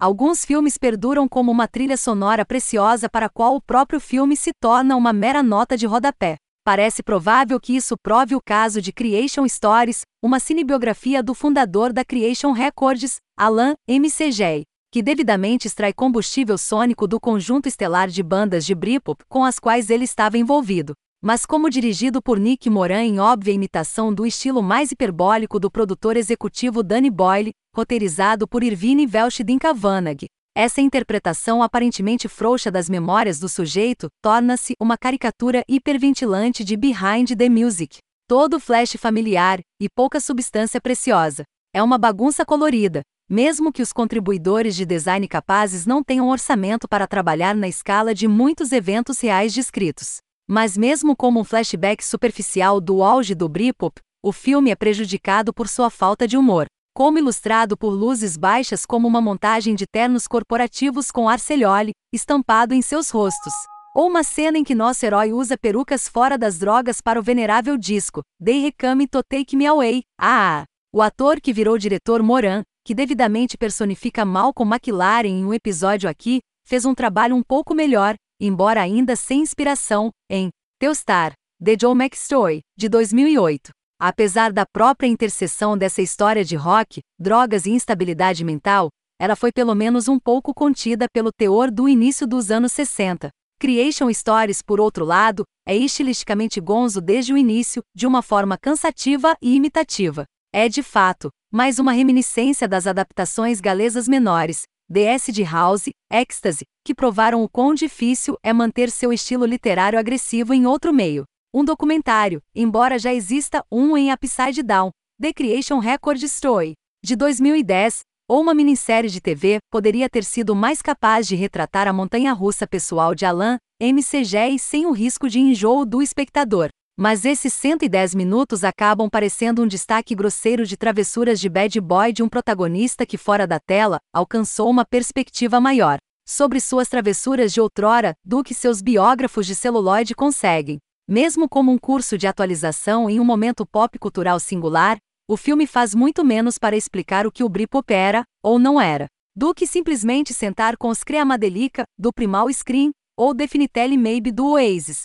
Alguns filmes perduram como uma trilha sonora preciosa para a qual o próprio filme se torna uma mera nota de rodapé. Parece provável que isso prove o caso de Creation Stories, uma cinebiografia do fundador da Creation Records, Alan MCG, que devidamente extrai combustível sônico do conjunto estelar de bandas de Britpop com as quais ele estava envolvido. Mas como dirigido por Nick Moran em óbvia imitação do estilo mais hiperbólico do produtor executivo Danny Boyle, roteirizado por Irvine Welsh Dinkavanagh. Essa interpretação aparentemente frouxa das memórias do sujeito torna-se uma caricatura hiperventilante de Behind the Music. Todo flash familiar e pouca substância preciosa. É uma bagunça colorida, mesmo que os contribuidores de design capazes não tenham orçamento para trabalhar na escala de muitos eventos reais descritos. Mas mesmo como um flashback superficial do auge do Britpop, o filme é prejudicado por sua falta de humor como ilustrado por luzes baixas como uma montagem de ternos corporativos com arcelhole estampado em seus rostos. Ou uma cena em que nosso herói usa perucas fora das drogas para o venerável disco They Recame to Take Me Away. Ah! O ator que virou diretor Moran, que devidamente personifica Malcolm McLaren em um episódio aqui, fez um trabalho um pouco melhor, embora ainda sem inspiração, em Teostar, The Joe McStory, de 2008. Apesar da própria interseção dessa história de rock, drogas e instabilidade mental, ela foi pelo menos um pouco contida pelo teor do início dos anos 60. Creation Stories, por outro lado, é estilisticamente gonzo desde o início, de uma forma cansativa e imitativa. É, de fato, mais uma reminiscência das adaptações galesas menores, The Acid House, Ecstasy, que provaram o quão difícil é manter seu estilo literário agressivo em outro meio. Um documentário, embora já exista um em Upside Down, The Creation Record Story, de 2010, ou uma minissérie de TV, poderia ter sido mais capaz de retratar a montanha-russa pessoal de Alan, MCG e sem o risco de enjoo do espectador. Mas esses 110 minutos acabam parecendo um destaque grosseiro de travessuras de bad boy de um protagonista que fora da tela alcançou uma perspectiva maior sobre suas travessuras de outrora do que seus biógrafos de celuloide conseguem. Mesmo como um curso de atualização em um momento pop cultural singular, o filme faz muito menos para explicar o que o Britpop era, ou não era, do que simplesmente sentar com os Creamadelica, do Primal Screen, ou Definitely Maybe do Oasis,